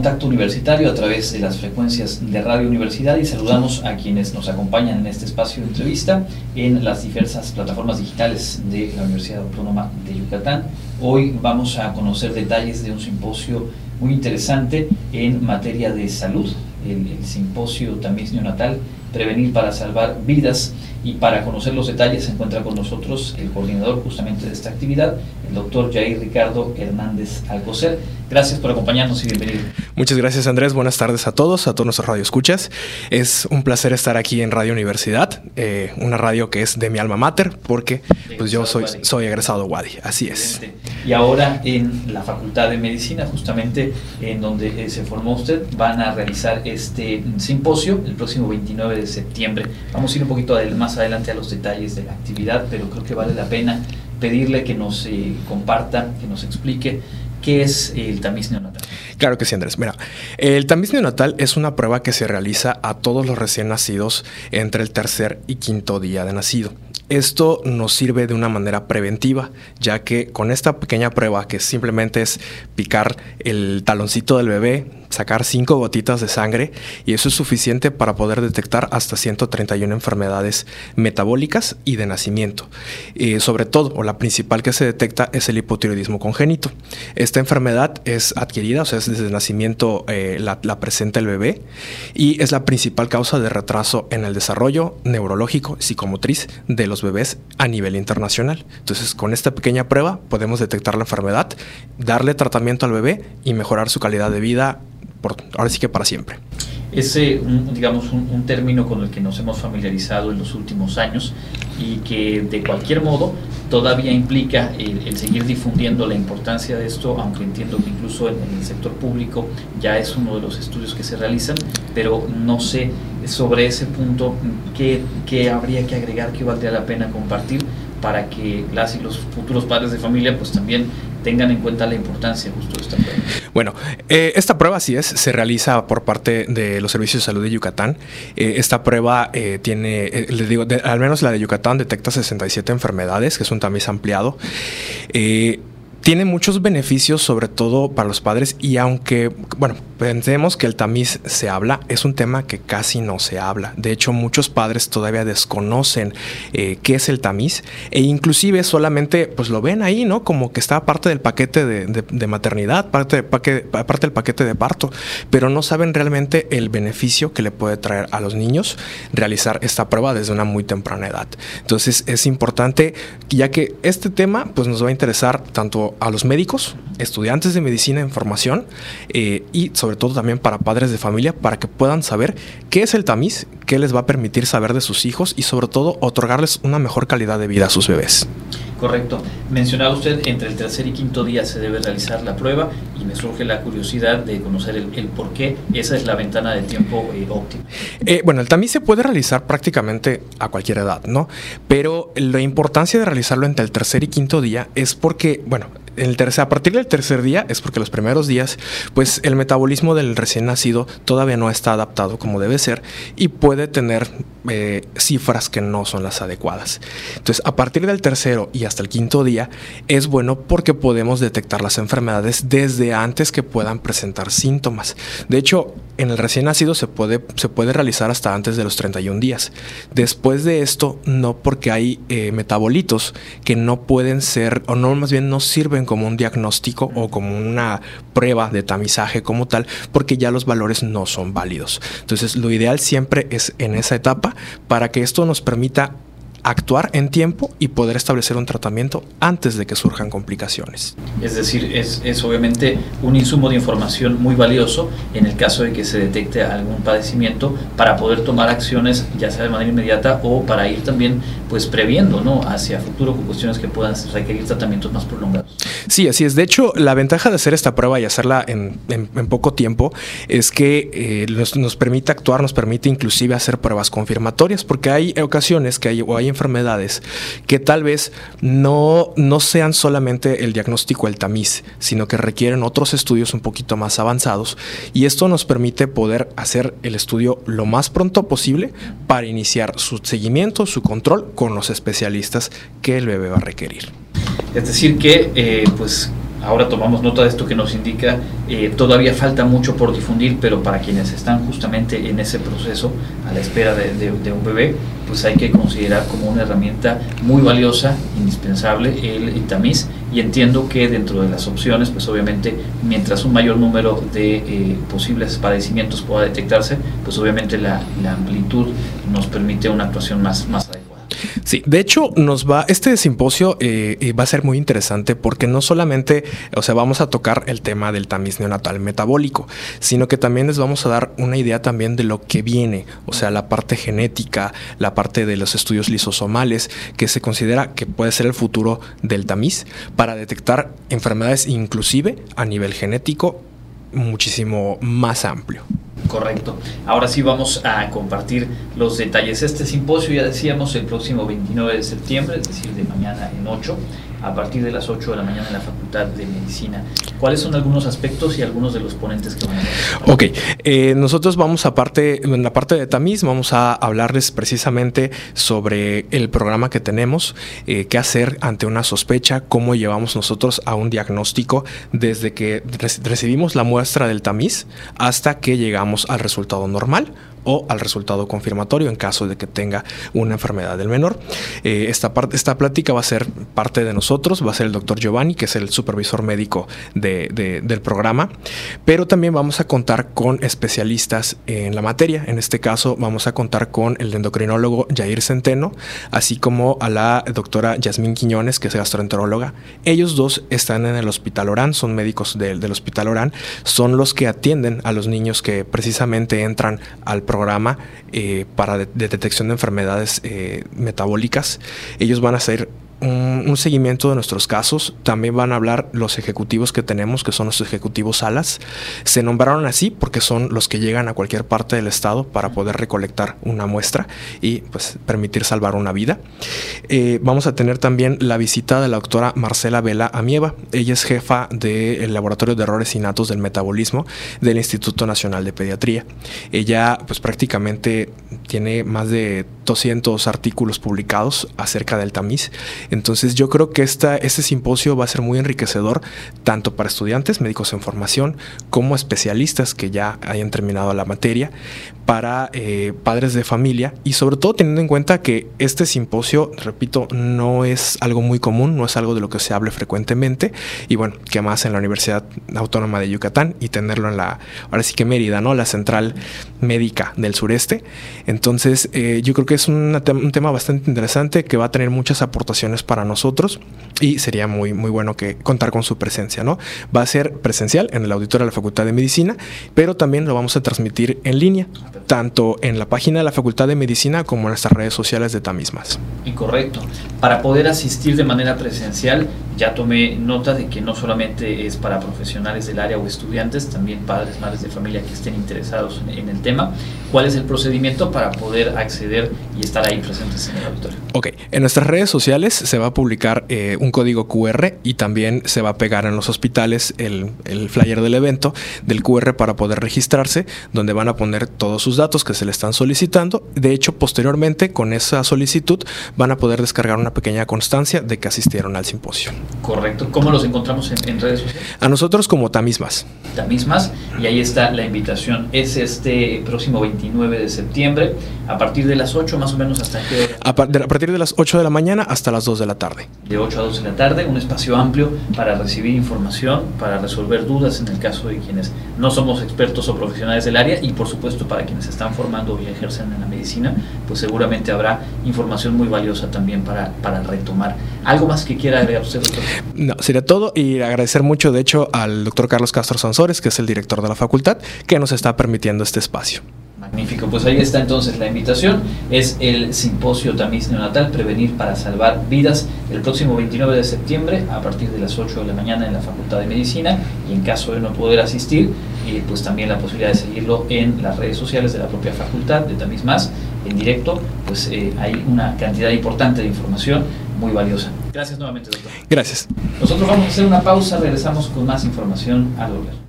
Contacto Universitario a través de las frecuencias de Radio Universidad y saludamos a quienes nos acompañan en este espacio de entrevista en las diversas plataformas digitales de la Universidad Autónoma de Yucatán. Hoy vamos a conocer detalles de un simposio muy interesante en materia de salud, el, el simposio Tamiz Neonatal, Prevenir para Salvar Vidas. Y para conocer los detalles se encuentra con nosotros el coordinador justamente de esta actividad, el doctor Jair Ricardo Hernández Alcocer. Gracias por acompañarnos y bienvenido. Muchas gracias Andrés, buenas tardes a todos, a todos nuestros radioescuchas. Es un placer estar aquí en Radio Universidad, eh, una radio que es de mi alma mater, porque pues yo soy, soy egresado de Wadi, así es. Y ahora en la Facultad de Medicina, justamente en donde eh, se formó usted, van a realizar este simposio el próximo 29 de septiembre. Vamos a ir un poquito más adelante a los detalles de la actividad, pero creo que vale la pena pedirle que nos eh, comparta, que nos explique qué es el tamiz neonatal. Claro que sí, Andrés. Mira, el tamiz neonatal es una prueba que se realiza a todos los recién nacidos entre el tercer y quinto día de nacido. Esto nos sirve de una manera preventiva, ya que con esta pequeña prueba, que simplemente es picar el taloncito del bebé, sacar cinco gotitas de sangre, y eso es suficiente para poder detectar hasta 131 enfermedades metabólicas y de nacimiento. Eh, sobre todo, o la principal que se detecta es el hipotiroidismo congénito. Esta enfermedad es adquirida, o sea, es desde nacimiento eh, la, presenta el bebé, y es la principal causa de retraso en el desarrollo neurológico, psicomotriz de los bebés a nivel internacional. Entonces, con esta pequeña prueba podemos detectar la enfermedad, darle tratamiento al bebé y mejorar su calidad de vida, ahora sí que para siempre. Ese, digamos, un, término con el que nos hemos familiarizado en los últimos años y que de cualquier modo todavía implica el, seguir difundiendo la importancia de esto, aunque entiendo que incluso en, en, el sector público ya es uno de los estudios que se realizan, pero no sé sobre ese punto qué, qué habría que agregar, qué valdría la pena compartir para que las y los futuros padres de familia pues también tengan en cuenta la importancia justo de esta prueba. Bueno, eh, esta prueba así es, se realiza por parte de los servicios de salud de Yucatán. Eh, esta prueba eh, tiene, les digo, al menos la de Yucatán detecta 67 enfermedades, que es un tamiz ampliado. Tiene muchos beneficios, sobre todo para los padres, y aunque, bueno, pensemos que el tamiz se habla, es un tema que casi no se habla. De hecho, muchos padres todavía desconocen eh, qué es el tamiz e inclusive solamente pues lo ven ahí, ¿no? Como que está parte del paquete de, de, de maternidad, parte, parte, parte del paquete de parto, pero no saben realmente el beneficio que le puede traer a los niños realizar esta prueba desde una muy temprana edad. Entonces es importante, ya que este tema pues nos va a interesar tanto a los médicos, estudiantes de medicina en formación eh, y sobre todo también para padres de familia para que puedan saber qué es el tamiz, qué les va a permitir saber de sus hijos y sobre todo otorgarles una mejor calidad de vida a sus bebés. Correcto. Mencionaba usted entre el tercer y quinto día se debe realizar la prueba y me surge la curiosidad de conocer el, el por qué esa es la ventana de tiempo eh, óptima. Eh, bueno, el tamiz se puede realizar prácticamente a cualquier edad, ¿no? Pero la importancia de realizarlo entre el tercer y quinto día es porque, bueno, el tercer, a partir del tercer día es porque los primeros días, pues el metabolismo del recién nacido todavía no está adaptado como debe ser y puede tener eh, cifras que no son las adecuadas. Entonces, a partir del tercero y hasta el quinto día es bueno porque podemos detectar las enfermedades desde antes que puedan presentar síntomas. De hecho, en el recién nacido se puede, se puede realizar hasta antes de los 31 días. Después de esto, no porque hay eh, metabolitos que no pueden ser, o no más bien no sirven como un diagnóstico o como una prueba de tamizaje como tal, porque ya los valores no son válidos. Entonces, lo ideal siempre es en esa etapa para que esto nos permita actuar en tiempo y poder establecer un tratamiento antes de que surjan complicaciones. Es decir, es, es, obviamente un insumo de información muy valioso en el caso de que se detecte algún padecimiento para poder tomar acciones ya sea de manera inmediata o para ir también pues previendo ¿no? hacia futuro con cuestiones que puedan requerir tratamientos más prolongados. Sí, así es. De hecho, la ventaja de hacer esta prueba y hacerla en, poco tiempo es que eh, nos, nos, permite actuar, nos permite inclusive hacer pruebas confirmatorias, porque hay ocasiones que hay, o hay enfermedades que tal vez no, no sean solamente el diagnóstico, el tamiz, sino que requieren otros estudios un poquito más avanzados y esto nos permite poder hacer el estudio lo más pronto posible para iniciar su seguimiento, su control con los especialistas que el bebé va a requerir. Es decir, que eh, pues ahora tomamos nota de esto que nos indica, eh, todavía falta mucho por difundir, pero para quienes están justamente en ese proceso, a la espera de, un bebé, pues hay que considerar como una herramienta muy valiosa, indispensable, el, tamiz, y entiendo que dentro de las opciones, pues obviamente, mientras un mayor número de eh, posibles padecimientos pueda detectarse, pues obviamente la, amplitud nos permite una actuación más, más. Sí, de hecho nos va, este simposio eh, eh, va a ser muy interesante porque no solamente, o sea, vamos a tocar el tema del tamiz neonatal metabólico, sino que también les vamos a dar una idea también de lo que viene, o sea, la parte genética, la parte de los estudios lisosomales, que se considera que puede ser el futuro del tamiz para detectar enfermedades inclusive a nivel genético muchísimo más amplio. Correcto. Ahora sí vamos a compartir los detalles. Este simposio, ya decíamos, el próximo 29 de septiembre, es decir, de mañana en 8, a partir de las 8 de la mañana en la Facultad de Medicina. ¿Cuáles son algunos aspectos y algunos de los ponentes que van a hablar? Ok, eh, nosotros vamos a parte, en la parte de Tamiz, vamos a hablarles precisamente sobre el programa que tenemos, eh, qué hacer ante una sospecha, cómo llevamos nosotros a un diagnóstico desde que recibimos la muestra del tamiz hasta que llegamos al resultado normal o al resultado confirmatorio en caso de que tenga una enfermedad del menor. Eh, esta, parte, esta plática va a ser parte de nosotros, va a ser el doctor Giovanni, que es el supervisor médico del programa, pero también vamos a contar con especialistas en la materia. En este caso vamos a contar con el endocrinólogo Jair Centeno, así como a la doctora Yasmín Quiñones, que es gastroenteróloga. Ellos dos están en el Hospital Orán, son médicos del, del Hospital Orán, son los que atienden a los niños que precisamente entran al programa eh, para de, detección de enfermedades eh, metabólicas. Ellos van a ser un, seguimiento de nuestros casos. También van a hablar los ejecutivos que tenemos, que son los ejecutivos alas. Se nombraron así porque son los que llegan a cualquier parte del estado para poder recolectar una muestra y pues permitir salvar una vida. Eh, vamos a tener también la visita de la doctora Marcela Vela Amieva. Ella es jefa del Laboratorio de Errores Innatos del Metabolismo del Instituto Nacional de Pediatría. Ella pues prácticamente tiene más de 200 artículos publicados acerca del tamiz entonces yo creo que esta, este simposio va a ser muy enriquecedor tanto para estudiantes, médicos en formación, como especialistas que ya hayan terminado la materia, para eh, padres de familia y sobre todo teniendo en cuenta que este simposio, repito, no es algo muy común, no es algo de lo que se hable frecuentemente y bueno, que más en la Universidad Autónoma de Yucatán y tenerlo en la, ahora sí que Mérida, ¿no? La central médica del sureste. Entonces eh, yo creo que es un tema bastante interesante que va a tener muchas aportaciones para nosotros y sería muy, muy bueno que contar con su presencia, ¿no? Va a ser presencial en el auditorio de la Facultad de Medicina, pero también lo vamos a transmitir en línea tanto en la página de la Facultad de Medicina como en nuestras redes sociales de Tamismas. Incorrecto. Para poder asistir de manera presencial, ya tomé nota de que no solamente es para profesionales del área o estudiantes, también padres, madres de familia que estén interesados en, el tema. ¿Cuál es el procedimiento para poder acceder y estar ahí presentes en el auditorio? Ok, en nuestras redes sociales se va a publicar eh, un código QR y también se va a pegar en los hospitales el, el flyer del evento del QR para poder registrarse, donde van a poner todos sus datos que se le están solicitando. De hecho, posteriormente, con esa solicitud, van a poder descargar una pequeña constancia de que asistieron al simposio. Correcto. ¿Cómo los encontramos en, redes sociales? A nosotros como Tamismas. Tamismas, y ahí está la invitación. Es este próximo 29 de septiembre, a partir de las 8 más o menos hasta qué A, partir de las 8 de la mañana hasta las 2 de la tarde. De 8 a 2 de la tarde, un espacio amplio para recibir información, para resolver dudas en el caso de quienes no somos expertos o profesionales del área y por supuesto para quienes se están formando y ejercen en la medicina, pues seguramente habrá información muy valiosa también para, para retomar. ¿Algo más que quiera agregar usted, doctor? No, sería todo y agradecer mucho, de hecho, al doctor Carlos Castro Sansores, que es el director de la facultad, que nos está permitiendo este espacio. Magnífico, pues ahí está entonces la invitación. Es el simposio tamiz neonatal, prevenir para salvar vidas, el próximo 29 de septiembre a partir de las 8 de la mañana en la Facultad de Medicina y en caso de no poder asistir, eh, pues también la posibilidad de seguirlo en las redes sociales de la propia facultad, de Tamiz Más, en directo, pues eh, hay una cantidad importante de información muy valiosa. Gracias nuevamente, doctor. Gracias. Nosotros vamos a hacer una pausa, regresamos con más información al volver.